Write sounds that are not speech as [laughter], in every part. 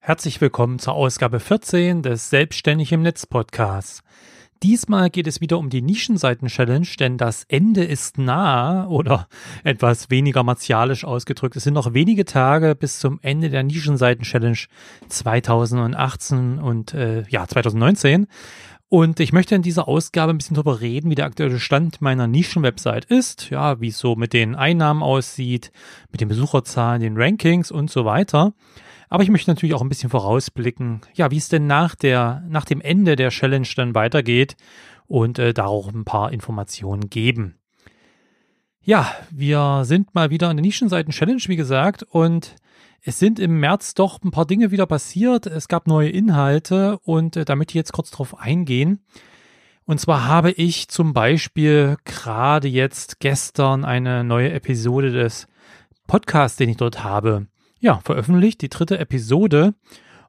Herzlich willkommen zur Ausgabe 14 des Selbstständig im Netz Podcasts. Diesmal geht es wieder um die Nischenseiten-Challenge, denn das Ende ist nah oder [laughs] etwas weniger martialisch ausgedrückt. Es sind noch wenige Tage bis zum Ende der Nischenseiten-Challenge 2018 und äh, ja 2019. Und ich möchte in dieser Ausgabe ein bisschen darüber reden, wie der aktuelle Stand meiner Nischenwebsite ist, ja, wie es so mit den Einnahmen aussieht, mit den Besucherzahlen, den Rankings und so weiter. Aber ich möchte natürlich auch ein bisschen vorausblicken, ja, wie es denn nach der, nach dem Ende der Challenge dann weitergeht und äh, da auch ein paar Informationen geben. Ja, wir sind mal wieder in der Nischenseiten-Challenge, wie gesagt, und es sind im März doch ein paar Dinge wieder passiert. Es gab neue Inhalte und äh, da möchte ich jetzt kurz drauf eingehen. Und zwar habe ich zum Beispiel gerade jetzt gestern eine neue Episode des Podcasts, den ich dort habe, ja, veröffentlicht, die dritte Episode.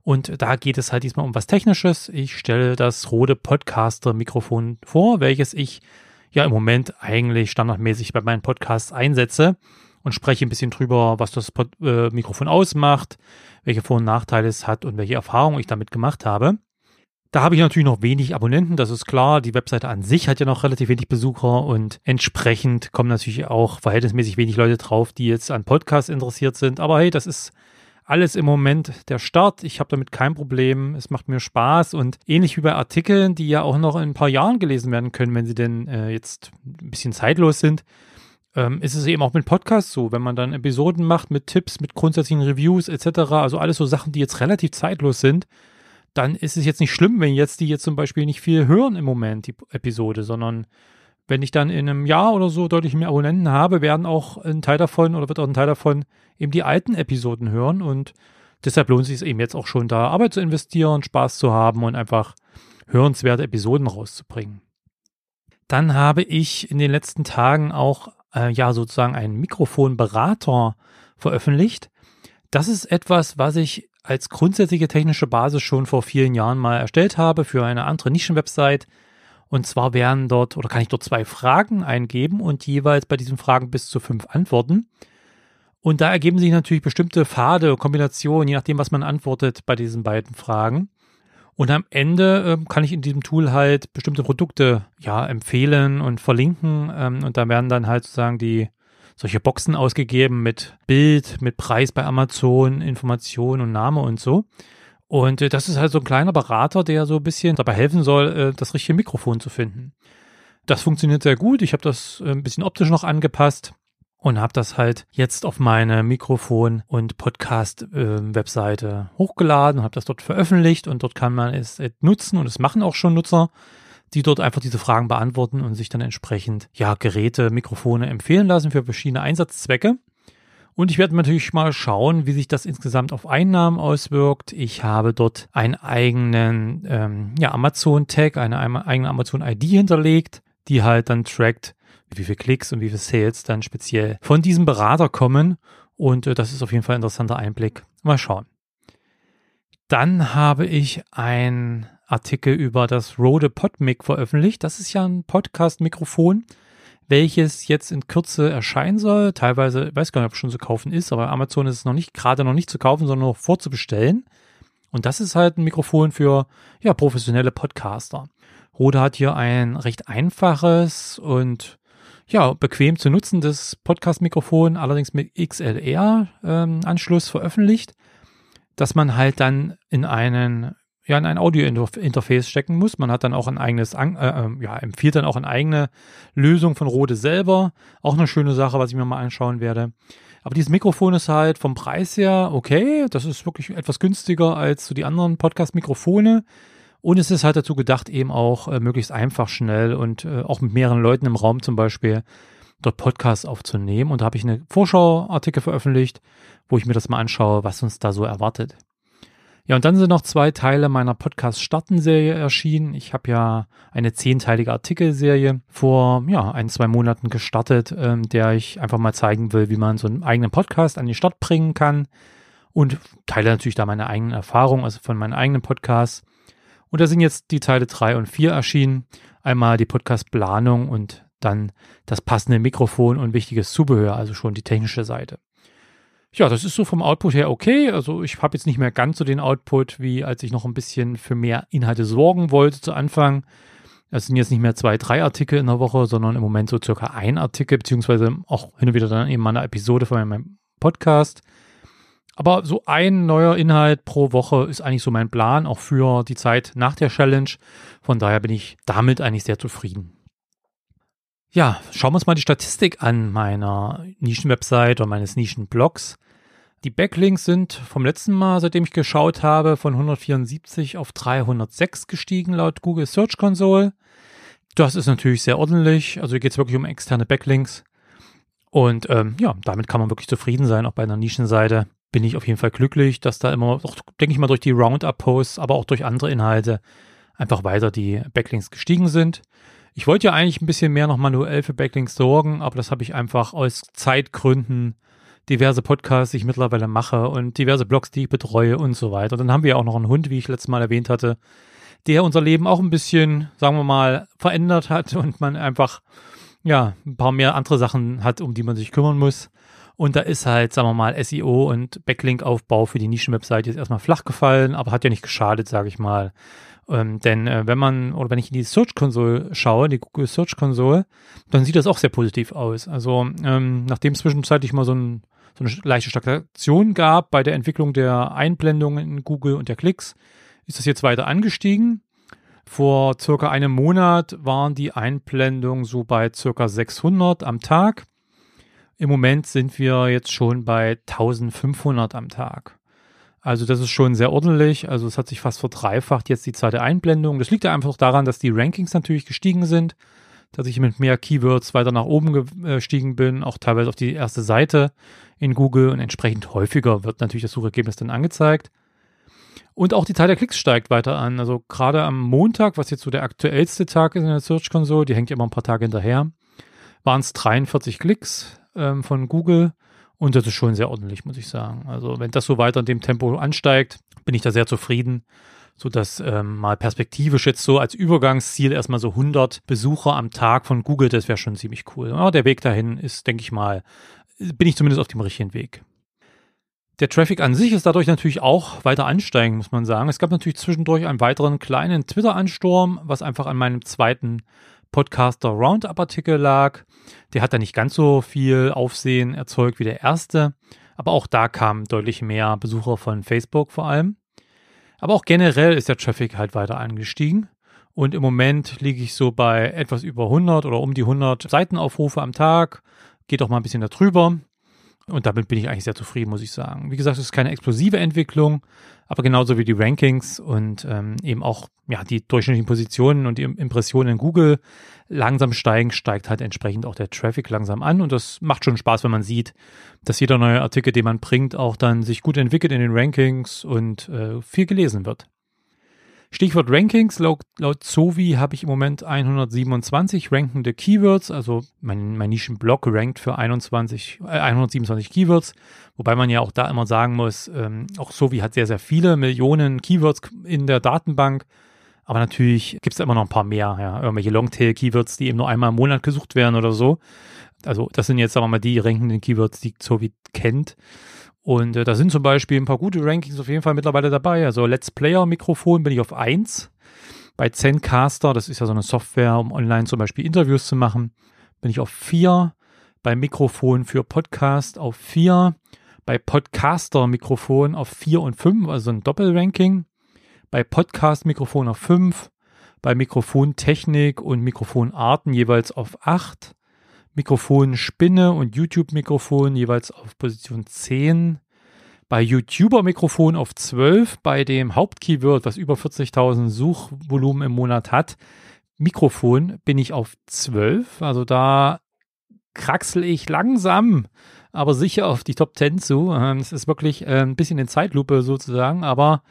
Und da geht es halt diesmal um was Technisches. Ich stelle das Rode Podcaster-Mikrofon vor, welches ich ja im Moment eigentlich standardmäßig bei meinen Podcasts einsetze und spreche ein bisschen drüber, was das Pod äh, Mikrofon ausmacht, welche Vor- und Nachteile es hat und welche Erfahrungen ich damit gemacht habe. Da habe ich natürlich noch wenig Abonnenten, das ist klar. Die Webseite an sich hat ja noch relativ wenig Besucher und entsprechend kommen natürlich auch verhältnismäßig wenig Leute drauf, die jetzt an Podcasts interessiert sind. Aber hey, das ist alles im Moment der Start. Ich habe damit kein Problem. Es macht mir Spaß und ähnlich wie bei Artikeln, die ja auch noch in ein paar Jahren gelesen werden können, wenn sie denn äh, jetzt ein bisschen zeitlos sind, ähm, ist es eben auch mit Podcasts so. Wenn man dann Episoden macht mit Tipps, mit grundsätzlichen Reviews etc., also alles so Sachen, die jetzt relativ zeitlos sind, dann ist es jetzt nicht schlimm, wenn jetzt die jetzt zum Beispiel nicht viel hören im Moment, die Episode, sondern wenn ich dann in einem Jahr oder so deutlich mehr Abonnenten habe, werden auch ein Teil davon oder wird auch ein Teil davon eben die alten Episoden hören und deshalb lohnt es sich eben jetzt auch schon da Arbeit zu investieren, Spaß zu haben und einfach hörenswerte Episoden rauszubringen. Dann habe ich in den letzten Tagen auch äh, ja sozusagen einen Mikrofonberater veröffentlicht. Das ist etwas, was ich als grundsätzliche technische Basis schon vor vielen Jahren mal erstellt habe für eine andere Nischenwebsite. Und zwar werden dort, oder kann ich dort zwei Fragen eingeben und jeweils bei diesen Fragen bis zu fünf Antworten. Und da ergeben sich natürlich bestimmte Pfade, Kombinationen, je nachdem, was man antwortet bei diesen beiden Fragen. Und am Ende äh, kann ich in diesem Tool halt bestimmte Produkte ja empfehlen und verlinken. Ähm, und da werden dann halt sozusagen die solche Boxen ausgegeben mit Bild, mit Preis bei Amazon, Information und Name und so. Und äh, das ist halt so ein kleiner Berater, der so ein bisschen dabei helfen soll, äh, das richtige Mikrofon zu finden. Das funktioniert sehr gut. Ich habe das äh, ein bisschen optisch noch angepasst und habe das halt jetzt auf meine Mikrofon- und Podcast-Webseite hochgeladen und habe das dort veröffentlicht und dort kann man es nutzen und es machen auch schon Nutzer die dort einfach diese Fragen beantworten und sich dann entsprechend ja Geräte, Mikrofone empfehlen lassen für verschiedene Einsatzzwecke. Und ich werde natürlich mal schauen, wie sich das insgesamt auf Einnahmen auswirkt. Ich habe dort einen eigenen ähm, ja, Amazon-Tag, eine eigene Amazon-ID hinterlegt, die halt dann trackt, wie viele Klicks und wie viele Sales dann speziell von diesem Berater kommen. Und äh, das ist auf jeden Fall ein interessanter Einblick. Mal schauen. Dann habe ich ein Artikel über das Rode PodMic veröffentlicht. Das ist ja ein Podcast-Mikrofon, welches jetzt in Kürze erscheinen soll. Teilweise, ich weiß gar nicht, ob es schon zu kaufen ist, aber Amazon ist es noch nicht, gerade noch nicht zu kaufen, sondern noch vorzubestellen. Und das ist halt ein Mikrofon für ja, professionelle Podcaster. Rode hat hier ein recht einfaches und ja, bequem zu nutzendes Podcast-Mikrofon, allerdings mit XLR-Anschluss ähm, veröffentlicht, dass man halt dann in einen ja in ein Audio-Interface stecken muss. Man hat dann auch ein eigenes, äh, ähm, ja, empfiehlt dann auch eine eigene Lösung von Rode selber. Auch eine schöne Sache, was ich mir mal anschauen werde. Aber dieses Mikrofon ist halt vom Preis her okay. Das ist wirklich etwas günstiger als so die anderen Podcast-Mikrofone. Und es ist halt dazu gedacht, eben auch äh, möglichst einfach, schnell und äh, auch mit mehreren Leuten im Raum zum Beispiel dort Podcasts aufzunehmen. Und da habe ich eine Vorschauartikel veröffentlicht, wo ich mir das mal anschaue, was uns da so erwartet. Ja, und dann sind noch zwei Teile meiner Podcast-Starten-Serie erschienen. Ich habe ja eine zehnteilige Artikelserie vor ja, ein, zwei Monaten gestartet, ähm, der ich einfach mal zeigen will, wie man so einen eigenen Podcast an den Start bringen kann. Und teile natürlich da meine eigenen Erfahrungen, also von meinen eigenen Podcasts. Und da sind jetzt die Teile drei und vier erschienen. Einmal die Podcast-Planung und dann das passende Mikrofon und wichtiges Zubehör, also schon die technische Seite. Ja, das ist so vom Output her okay. Also ich habe jetzt nicht mehr ganz so den Output, wie als ich noch ein bisschen für mehr Inhalte sorgen wollte zu Anfang. Es sind jetzt nicht mehr zwei, drei Artikel in der Woche, sondern im Moment so circa ein Artikel, beziehungsweise auch hin und wieder dann eben mal eine Episode von meinem Podcast. Aber so ein neuer Inhalt pro Woche ist eigentlich so mein Plan, auch für die Zeit nach der Challenge. Von daher bin ich damit eigentlich sehr zufrieden. Ja, schauen wir uns mal die Statistik an meiner Nischenwebsite oder meines Nischenblogs. Die Backlinks sind vom letzten Mal, seitdem ich geschaut habe, von 174 auf 306 gestiegen laut Google Search Console. Das ist natürlich sehr ordentlich. Also hier geht es wirklich um externe Backlinks. Und ähm, ja, damit kann man wirklich zufrieden sein, auch bei einer Nischenseite. Bin ich auf jeden Fall glücklich, dass da immer, auch, denke ich mal, durch die Roundup-Posts, aber auch durch andere Inhalte einfach weiter die Backlinks gestiegen sind. Ich wollte ja eigentlich ein bisschen mehr noch manuell für Backlinks sorgen, aber das habe ich einfach aus Zeitgründen diverse Podcasts, die ich mittlerweile mache und diverse Blogs, die ich betreue und so weiter. Und dann haben wir ja auch noch einen Hund, wie ich letztes Mal erwähnt hatte, der unser Leben auch ein bisschen, sagen wir mal, verändert hat und man einfach, ja, ein paar mehr andere Sachen hat, um die man sich kümmern muss. Und da ist halt, sagen wir mal, SEO und Backlink-Aufbau für die Nischenwebsite jetzt erstmal flach gefallen, aber hat ja nicht geschadet, sage ich mal. Ähm, denn äh, wenn man, oder wenn ich in die Search Console schaue, die Google Search Console, dann sieht das auch sehr positiv aus. Also ähm, nachdem zwischenzeitlich mal so, ein, so eine leichte Stagnation gab bei der Entwicklung der Einblendungen in Google und der Klicks, ist das jetzt weiter angestiegen. Vor circa einem Monat waren die Einblendungen so bei circa 600 am Tag. Im Moment sind wir jetzt schon bei 1500 am Tag. Also das ist schon sehr ordentlich. Also es hat sich fast verdreifacht jetzt die Zahl der Einblendungen. Das liegt ja einfach daran, dass die Rankings natürlich gestiegen sind, dass ich mit mehr Keywords weiter nach oben gestiegen bin, auch teilweise auf die erste Seite in Google und entsprechend häufiger wird natürlich das Suchergebnis dann angezeigt. Und auch die Zahl der Klicks steigt weiter an. Also gerade am Montag, was jetzt so der aktuellste Tag ist in der Search Console, die hängt ja immer ein paar Tage hinterher, waren es 43 Klicks ähm, von Google und das ist schon sehr ordentlich, muss ich sagen. Also wenn das so weiter in dem Tempo ansteigt, bin ich da sehr zufrieden, sodass ähm, mal perspektivisch jetzt so als Übergangsziel erstmal so 100 Besucher am Tag von Google, das wäre schon ziemlich cool. Aber der Weg dahin ist, denke ich mal, bin ich zumindest auf dem richtigen Weg. Der Traffic an sich ist dadurch natürlich auch weiter ansteigend, muss man sagen. Es gab natürlich zwischendurch einen weiteren kleinen Twitter-Ansturm, was einfach an meinem zweiten Podcaster Roundup-Artikel lag. Der hat da nicht ganz so viel Aufsehen erzeugt wie der erste, aber auch da kamen deutlich mehr Besucher von Facebook vor allem. Aber auch generell ist der Traffic halt weiter angestiegen. Und im Moment liege ich so bei etwas über 100 oder um die 100 Seitenaufrufe am Tag. Geht auch mal ein bisschen darüber. Und damit bin ich eigentlich sehr zufrieden, muss ich sagen. Wie gesagt, es ist keine explosive Entwicklung, aber genauso wie die Rankings und ähm, eben auch ja, die durchschnittlichen Positionen und die Impressionen in Google langsam steigen, steigt halt entsprechend auch der Traffic langsam an. Und das macht schon Spaß, wenn man sieht, dass jeder neue Artikel, den man bringt, auch dann sich gut entwickelt in den Rankings und äh, viel gelesen wird. Stichwort Rankings. Laut, laut Zovi habe ich im Moment 127 rankende Keywords. Also mein, mein Nischenblock rankt für 21, äh, 127 Keywords. Wobei man ja auch da immer sagen muss, ähm, auch Zovi hat sehr, sehr viele Millionen Keywords in der Datenbank. Aber natürlich gibt es immer noch ein paar mehr. Ja, irgendwelche Longtail-Keywords, die eben nur einmal im Monat gesucht werden oder so. Also das sind jetzt, sagen wir mal, die rankenden Keywords, die Zovi kennt. Und äh, da sind zum Beispiel ein paar gute Rankings auf jeden Fall mittlerweile dabei. Also Let's Player Mikrofon bin ich auf 1. Bei Zencaster, das ist ja so eine Software, um online zum Beispiel Interviews zu machen, bin ich auf 4. Bei Mikrofon für Podcast auf 4. Bei Podcaster Mikrofon auf 4 und 5, also ein Doppelranking. Bei Podcast Mikrofon auf 5. Bei Mikrofontechnik und Mikrofonarten jeweils auf 8. Mikrofon Spinne und YouTube-Mikrofon jeweils auf Position 10. Bei YouTuber-Mikrofon auf 12. Bei dem Hauptkeyword, was über 40.000 Suchvolumen im Monat hat, Mikrofon, bin ich auf 12. Also da kraxel ich langsam, aber sicher auf die Top 10 zu. Ähm, es ist wirklich äh, ein bisschen in Zeitlupe sozusagen, aber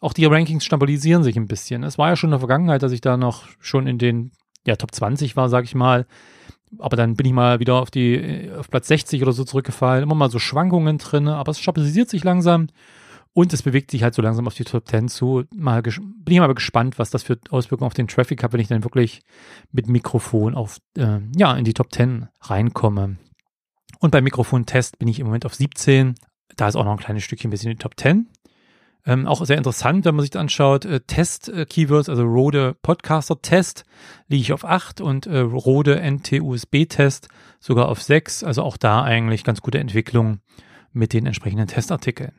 auch die Rankings stabilisieren sich ein bisschen. Es war ja schon in der Vergangenheit, dass ich da noch schon in den ja, Top 20 war, sag ich mal aber dann bin ich mal wieder auf die auf Platz 60 oder so zurückgefallen. Immer mal so Schwankungen drin, aber es stabilisiert sich langsam und es bewegt sich halt so langsam auf die Top 10 zu. Mal bin ich mal gespannt, was das für Auswirkungen auf den Traffic hat, wenn ich dann wirklich mit Mikrofon auf äh, ja in die Top 10 reinkomme. Und beim Mikrofontest bin ich im Moment auf 17. Da ist auch noch ein kleines Stückchen bis in die Top 10. Ähm, auch sehr interessant, wenn man sich das anschaut, äh, Test-Keywords, also Rode Podcaster-Test liege ich auf 8 und äh, Rode NT-USB-Test sogar auf 6. Also auch da eigentlich ganz gute Entwicklung mit den entsprechenden Testartikeln.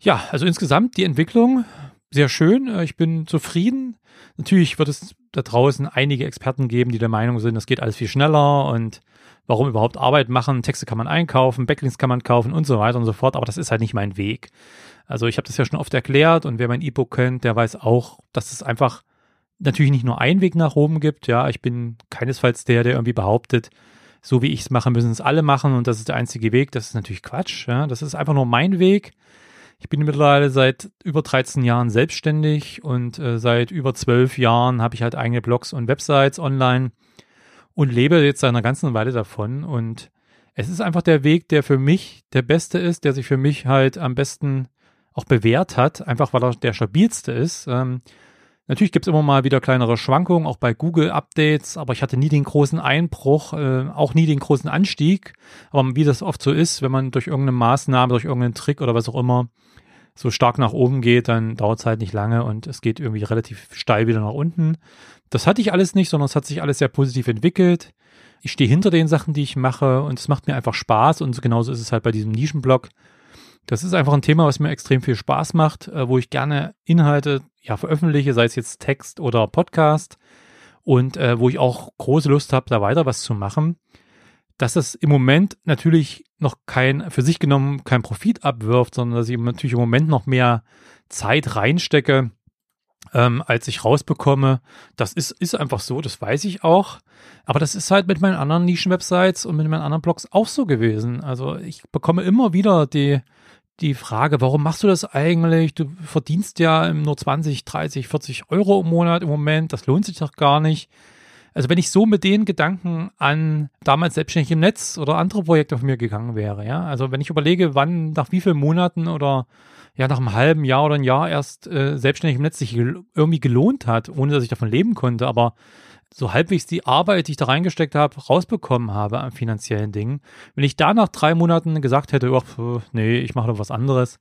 Ja, also insgesamt die Entwicklung sehr schön. Äh, ich bin zufrieden. Natürlich wird es da draußen einige Experten geben, die der Meinung sind, das geht alles viel schneller und warum überhaupt Arbeit machen? Texte kann man einkaufen, Backlinks kann man kaufen und so weiter und so fort. Aber das ist halt nicht mein Weg. Also ich habe das ja schon oft erklärt und wer mein E-Book kennt, der weiß auch, dass es einfach natürlich nicht nur einen Weg nach oben gibt. Ja, ich bin keinesfalls der, der irgendwie behauptet, so wie ich es mache, müssen es alle machen und das ist der einzige Weg. Das ist natürlich Quatsch. Ja, das ist einfach nur mein Weg. Ich bin mittlerweile seit über 13 Jahren selbstständig und äh, seit über 12 Jahren habe ich halt eigene Blogs und Websites online und lebe jetzt seit einer ganzen Weile davon. Und es ist einfach der Weg, der für mich der beste ist, der sich für mich halt am besten auch bewährt hat, einfach weil er der stabilste ist. Ähm, natürlich gibt es immer mal wieder kleinere Schwankungen, auch bei Google-Updates, aber ich hatte nie den großen Einbruch, äh, auch nie den großen Anstieg. Aber wie das oft so ist, wenn man durch irgendeine Maßnahme, durch irgendeinen Trick oder was auch immer so stark nach oben geht, dann dauert es halt nicht lange und es geht irgendwie relativ steil wieder nach unten. Das hatte ich alles nicht, sondern es hat sich alles sehr positiv entwickelt. Ich stehe hinter den Sachen, die ich mache und es macht mir einfach Spaß und genauso ist es halt bei diesem Nischenblog. Das ist einfach ein Thema, was mir extrem viel Spaß macht, äh, wo ich gerne Inhalte ja veröffentliche, sei es jetzt Text oder Podcast und äh, wo ich auch große Lust habe, da weiter was zu machen. Dass es im Moment natürlich noch kein, für sich genommen kein Profit abwirft, sondern dass ich natürlich im Moment noch mehr Zeit reinstecke, ähm, als ich rausbekomme. Das ist, ist einfach so, das weiß ich auch. Aber das ist halt mit meinen anderen Nischen-Websites und mit meinen anderen Blogs auch so gewesen. Also ich bekomme immer wieder die, die Frage, warum machst du das eigentlich? Du verdienst ja nur 20, 30, 40 Euro im Monat im Moment. Das lohnt sich doch gar nicht. Also wenn ich so mit den Gedanken an damals selbstständig im Netz oder andere Projekte von mir gegangen wäre, ja, also wenn ich überlege, wann, nach wie vielen Monaten oder ja, nach einem halben Jahr oder ein Jahr erst äh, selbstständig im Netz sich gel irgendwie gelohnt hat, ohne dass ich davon leben konnte, aber so halbwegs die Arbeit, die ich da reingesteckt habe, rausbekommen habe an finanziellen Dingen. Wenn ich da nach drei Monaten gesagt hätte, oh, nee, ich mache doch was anderes,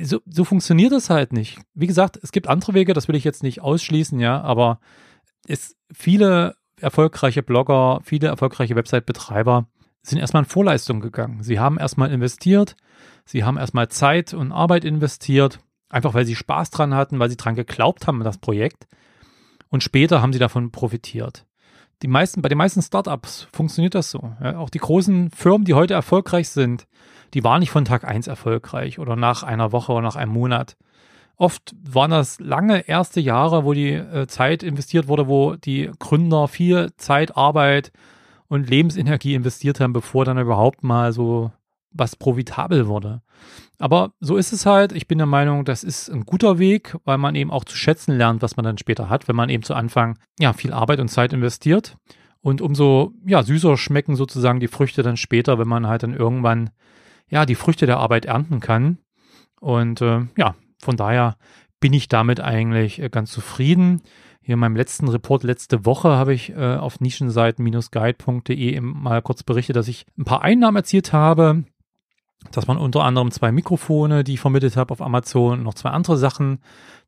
so, so funktioniert das halt nicht. Wie gesagt, es gibt andere Wege, das will ich jetzt nicht ausschließen, ja, aber es, viele erfolgreiche Blogger, viele erfolgreiche Website-Betreiber sind erstmal in Vorleistung gegangen. Sie haben erstmal investiert, sie haben erstmal Zeit und Arbeit investiert, einfach weil sie Spaß dran hatten, weil sie dran geglaubt haben, das Projekt. Und später haben sie davon profitiert. Die meisten, bei den meisten Startups funktioniert das so. Ja, auch die großen Firmen, die heute erfolgreich sind, die waren nicht von Tag eins erfolgreich oder nach einer Woche oder nach einem Monat. Oft waren das lange erste Jahre, wo die äh, Zeit investiert wurde, wo die Gründer viel Zeit, Arbeit und Lebensenergie investiert haben, bevor dann überhaupt mal so was profitabel wurde. Aber so ist es halt. Ich bin der Meinung, das ist ein guter Weg, weil man eben auch zu schätzen lernt, was man dann später hat, wenn man eben zu Anfang ja viel Arbeit und Zeit investiert. Und umso ja süßer schmecken sozusagen die Früchte dann später, wenn man halt dann irgendwann ja die Früchte der Arbeit ernten kann. Und äh, ja, von daher bin ich damit eigentlich äh, ganz zufrieden. Hier in meinem letzten Report letzte Woche habe ich äh, auf nischenseiten-guide.de mal kurz berichtet, dass ich ein paar Einnahmen erzielt habe dass man unter anderem zwei Mikrofone, die ich vermittelt habe auf Amazon, noch zwei andere Sachen,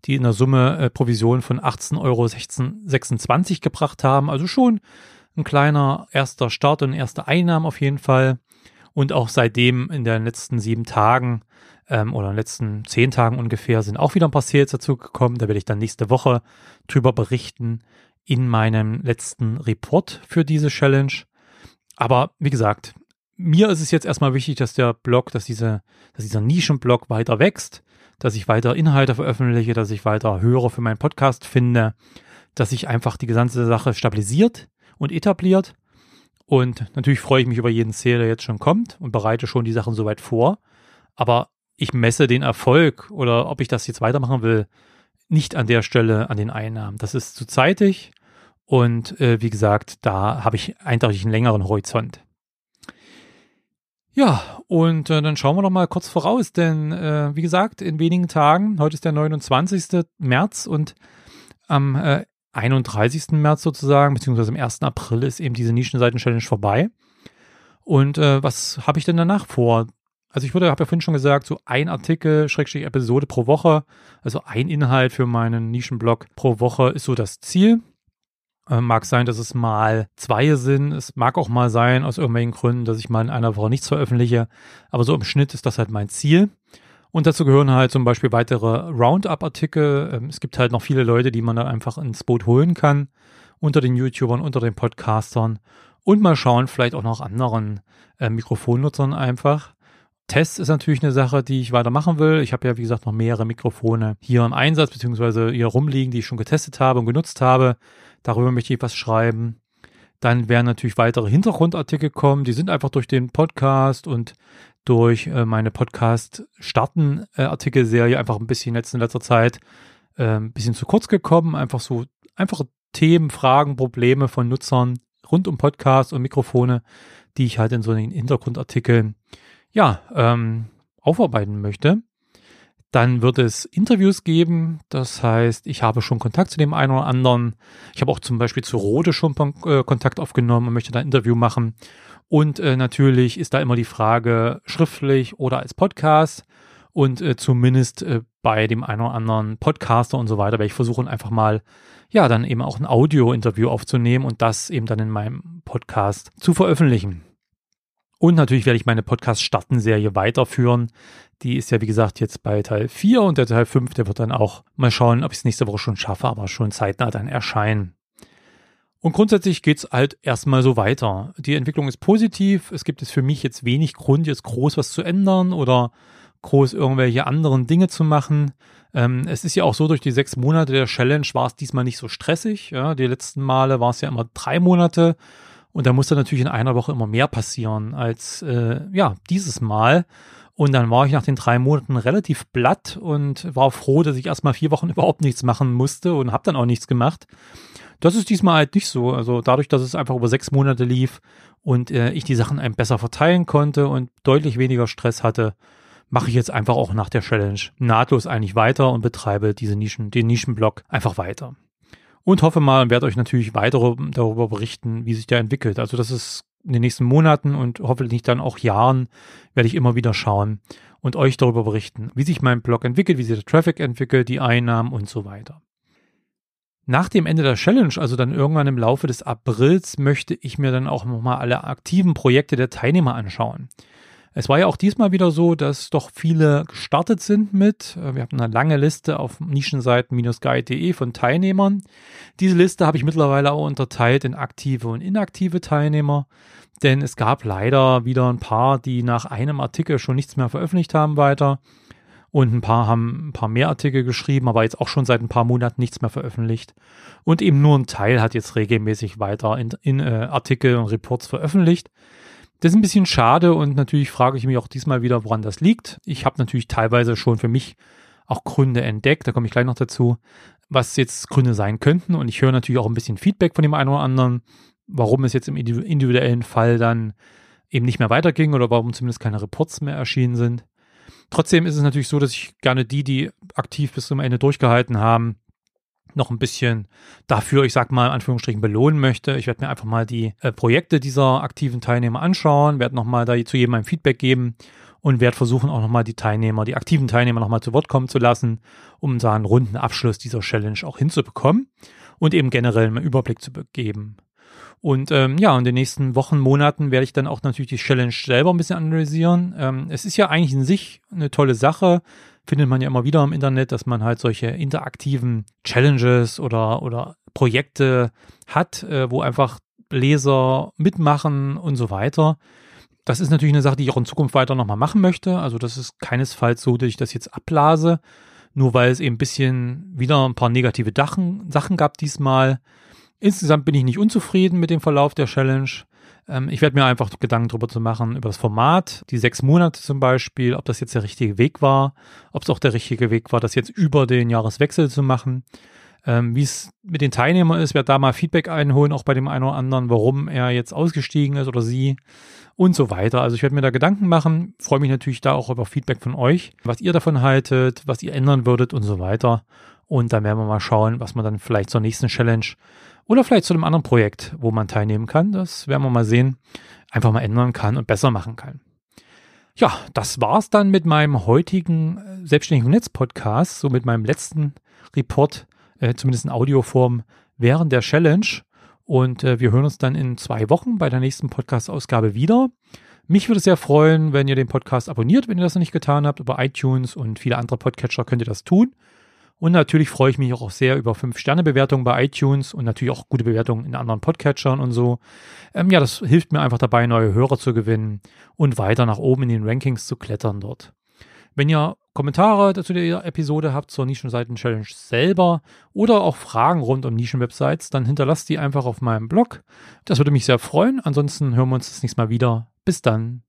die in der Summe äh, Provision von 18,26 Euro gebracht haben. Also schon ein kleiner erster Start und erste Einnahmen auf jeden Fall. Und auch seitdem in den letzten sieben Tagen ähm, oder in den letzten zehn Tagen ungefähr sind auch wieder ein paar Sales dazu gekommen. Da werde ich dann nächste Woche drüber berichten in meinem letzten Report für diese Challenge. Aber wie gesagt, mir ist es jetzt erstmal wichtig, dass der Blog, dass, diese, dass dieser Nischenblog weiter wächst, dass ich weiter Inhalte veröffentliche, dass ich weiter Hörer für meinen Podcast finde, dass sich einfach die gesamte Sache stabilisiert und etabliert. Und natürlich freue ich mich über jeden Sale, der jetzt schon kommt und bereite schon die Sachen soweit vor. Aber ich messe den Erfolg oder ob ich das jetzt weitermachen will, nicht an der Stelle an den Einnahmen. Das ist zu zeitig und äh, wie gesagt, da habe ich eindeutig einen längeren Horizont. Ja, und äh, dann schauen wir noch mal kurz voraus, denn äh, wie gesagt, in wenigen Tagen, heute ist der 29. März und am äh, 31. März sozusagen, beziehungsweise am 1. April ist eben diese Nischenseiten-Challenge vorbei. Und äh, was habe ich denn danach vor? Also ich würde, habe ja vorhin schon gesagt, so ein Artikel, Schrägstrich Episode pro Woche, also ein Inhalt für meinen Nischenblog pro Woche ist so das Ziel. Äh, mag sein, dass es mal zwei sind. Es mag auch mal sein, aus irgendwelchen Gründen, dass ich mal in einer Woche nichts veröffentliche. Aber so im Schnitt ist das halt mein Ziel. Und dazu gehören halt zum Beispiel weitere Roundup-Artikel. Ähm, es gibt halt noch viele Leute, die man dann einfach ins Boot holen kann. Unter den YouTubern, unter den Podcastern. Und mal schauen, vielleicht auch noch anderen äh, Mikrofonnutzern einfach. Tests ist natürlich eine Sache, die ich weitermachen will. Ich habe ja, wie gesagt, noch mehrere Mikrofone hier im Einsatz, beziehungsweise hier rumliegen, die ich schon getestet habe und genutzt habe. Darüber möchte ich was schreiben. Dann werden natürlich weitere Hintergrundartikel kommen. Die sind einfach durch den Podcast und durch äh, meine Podcast-Starten-Artikelserie einfach ein bisschen jetzt in letzter Zeit äh, ein bisschen zu kurz gekommen. Einfach so einfache Themen, Fragen, Probleme von Nutzern rund um Podcast und Mikrofone, die ich halt in so einen Hintergrundartikeln ja, ähm, aufarbeiten möchte. Dann wird es Interviews geben. Das heißt, ich habe schon Kontakt zu dem einen oder anderen. Ich habe auch zum Beispiel zu Rode schon äh, Kontakt aufgenommen und möchte da ein Interview machen. Und äh, natürlich ist da immer die Frage schriftlich oder als Podcast. Und äh, zumindest äh, bei dem einen oder anderen Podcaster und so weiter werde ich versuchen, einfach mal, ja, dann eben auch ein Audio-Interview aufzunehmen und das eben dann in meinem Podcast zu veröffentlichen. Und natürlich werde ich meine Podcast-Starten-Serie weiterführen. Die ist ja, wie gesagt, jetzt bei Teil 4 und der Teil 5, der wird dann auch mal schauen, ob ich es nächste Woche schon schaffe, aber schon zeitnah dann erscheinen. Und grundsätzlich geht's halt erstmal so weiter. Die Entwicklung ist positiv. Es gibt es für mich jetzt wenig Grund, jetzt groß was zu ändern oder groß irgendwelche anderen Dinge zu machen. Ähm, es ist ja auch so, durch die sechs Monate der Challenge war es diesmal nicht so stressig. Ja, die letzten Male war es ja immer drei Monate. Und da musste natürlich in einer Woche immer mehr passieren als äh, ja dieses Mal. Und dann war ich nach den drei Monaten relativ blatt und war froh, dass ich erstmal vier Wochen [laughs] überhaupt nichts machen musste und habe dann auch nichts gemacht. Das ist diesmal halt nicht so. Also dadurch, dass es einfach über sechs Monate lief und äh, ich die Sachen einem besser verteilen konnte und deutlich weniger Stress hatte, mache ich jetzt einfach auch nach der Challenge nahtlos eigentlich weiter und betreibe diese Nischen, den Nischenblock einfach weiter und hoffe mal und werde euch natürlich weiter darüber berichten, wie sich der entwickelt. Also das ist in den nächsten Monaten und hoffentlich dann auch Jahren werde ich immer wieder schauen und euch darüber berichten, wie sich mein Blog entwickelt, wie sich der Traffic entwickelt, die Einnahmen und so weiter. Nach dem Ende der Challenge, also dann irgendwann im Laufe des Aprils, möchte ich mir dann auch nochmal alle aktiven Projekte der Teilnehmer anschauen. Es war ja auch diesmal wieder so, dass doch viele gestartet sind mit. Äh, wir hatten eine lange Liste auf Nischenseiten-guide.de von Teilnehmern. Diese Liste habe ich mittlerweile auch unterteilt in aktive und inaktive Teilnehmer. Denn es gab leider wieder ein paar, die nach einem Artikel schon nichts mehr veröffentlicht haben weiter. Und ein paar haben ein paar mehr Artikel geschrieben, aber jetzt auch schon seit ein paar Monaten nichts mehr veröffentlicht. Und eben nur ein Teil hat jetzt regelmäßig weiter in, in äh, Artikel und Reports veröffentlicht. Das ist ein bisschen schade und natürlich frage ich mich auch diesmal wieder, woran das liegt. Ich habe natürlich teilweise schon für mich auch Gründe entdeckt, da komme ich gleich noch dazu, was jetzt Gründe sein könnten. Und ich höre natürlich auch ein bisschen Feedback von dem einen oder anderen, warum es jetzt im individuellen Fall dann eben nicht mehr weiterging oder warum zumindest keine Reports mehr erschienen sind. Trotzdem ist es natürlich so, dass ich gerne die, die aktiv bis zum Ende durchgehalten haben, noch ein bisschen dafür, ich sag mal, in Anführungsstrichen belohnen möchte. Ich werde mir einfach mal die äh, Projekte dieser aktiven Teilnehmer anschauen, werde nochmal da zu jedem ein Feedback geben und werde versuchen, auch nochmal die Teilnehmer, die aktiven Teilnehmer nochmal zu Wort kommen zu lassen, um da einen runden Abschluss dieser Challenge auch hinzubekommen und eben generell einen Überblick zu geben. Und ähm, ja, in den nächsten Wochen, Monaten werde ich dann auch natürlich die Challenge selber ein bisschen analysieren. Ähm, es ist ja eigentlich in sich eine tolle Sache findet man ja immer wieder im Internet, dass man halt solche interaktiven Challenges oder, oder Projekte hat, äh, wo einfach Leser mitmachen und so weiter. Das ist natürlich eine Sache, die ich auch in Zukunft weiter nochmal machen möchte. Also das ist keinesfalls so, dass ich das jetzt abblase, nur weil es eben ein bisschen wieder ein paar negative Dachen, Sachen gab diesmal. Insgesamt bin ich nicht unzufrieden mit dem Verlauf der Challenge. Ähm, ich werde mir einfach Gedanken darüber zu machen, über das Format, die sechs Monate zum Beispiel, ob das jetzt der richtige Weg war, ob es auch der richtige Weg war, das jetzt über den Jahreswechsel zu machen. Ähm, Wie es mit den Teilnehmern ist, werde da mal Feedback einholen, auch bei dem einen oder anderen, warum er jetzt ausgestiegen ist oder sie und so weiter. Also ich werde mir da Gedanken machen, freue mich natürlich da auch über Feedback von euch, was ihr davon haltet, was ihr ändern würdet und so weiter. Und dann werden wir mal schauen, was man dann vielleicht zur nächsten Challenge oder vielleicht zu einem anderen Projekt, wo man teilnehmen kann. Das werden wir mal sehen. Einfach mal ändern kann und besser machen kann. Ja, das war's dann mit meinem heutigen äh, Selbstständigen Netz Podcast, so mit meinem letzten Report, äh, zumindest in Audioform, während der Challenge. Und äh, wir hören uns dann in zwei Wochen bei der nächsten Podcast-Ausgabe wieder. Mich würde es sehr freuen, wenn ihr den Podcast abonniert, wenn ihr das noch nicht getan habt. Über iTunes und viele andere Podcatcher könnt ihr das tun. Und natürlich freue ich mich auch sehr über 5-Sterne-Bewertungen bei iTunes und natürlich auch gute Bewertungen in anderen Podcatchern und so. Ähm, ja, das hilft mir einfach dabei, neue Hörer zu gewinnen und weiter nach oben in den Rankings zu klettern dort. Wenn ihr Kommentare zu der Episode habt zur Nischenseiten-Challenge selber oder auch Fragen rund um Nischenwebsites, dann hinterlasst die einfach auf meinem Blog. Das würde mich sehr freuen. Ansonsten hören wir uns das nächste Mal wieder. Bis dann.